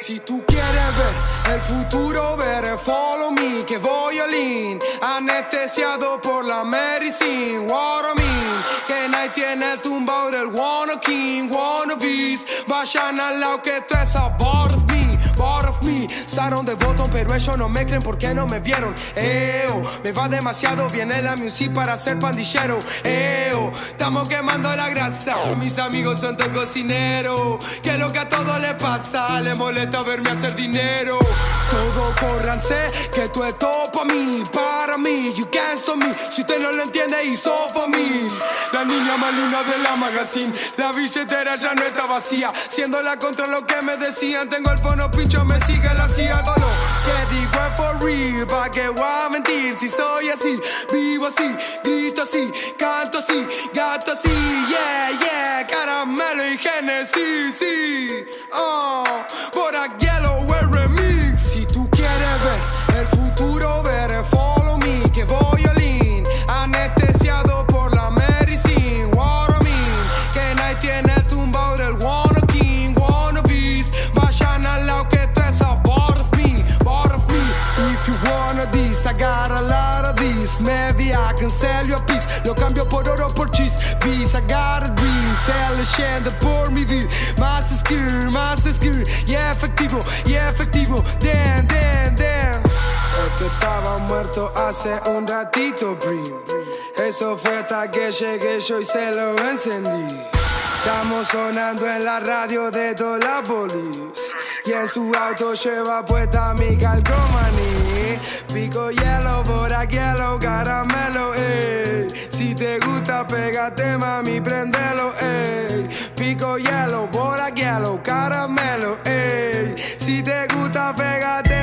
Si tú quieres ver el futuro, ver follow me, que voy all in, anestesiado por la medicine, what I mean, que nadie tiene el tumbao del wanna king, wanna beast, vayan al lado que esto es me, de botón pero ellos no me creen porque no me vieron, eo, me va demasiado bien en la music para ser pandillero, eo, estamos quemando la grasa, mis amigos son todos cocineros, que lo que a todos les pasa, le molesta verme hacer dinero, todo córranse, que tú es todo para mí, para mí, you can't stop me, si usted no lo entiende, hizo for mí, la niña más linda de la magazine, la billetera ya no está vacía, siendo la contra lo que me decían, tengo el fono pincho, me sigue que voy a mentir, si soy así, vivo así, grito así, canto así, gato así, yeah, yeah, caramelo y Genesis, sí, oh, por aquí can a piece, lo cambio por oro por cheese, peace, I got a dream, sell por mi vida, más skill, más skill, y efectivo, y efectivo, damn, damn, damn. Este estaba muerto hace un ratito, Brim. Eso fue hasta que llegué yo y se lo encendí. Estamos sonando en la radio de toda. Y en su auto lleva puesta mi calcomaní. Te gusta, pégate, mami, prendelo, ey. Pico hielo aquí, hielo, caramelo, ey. Si te gusta, pégate.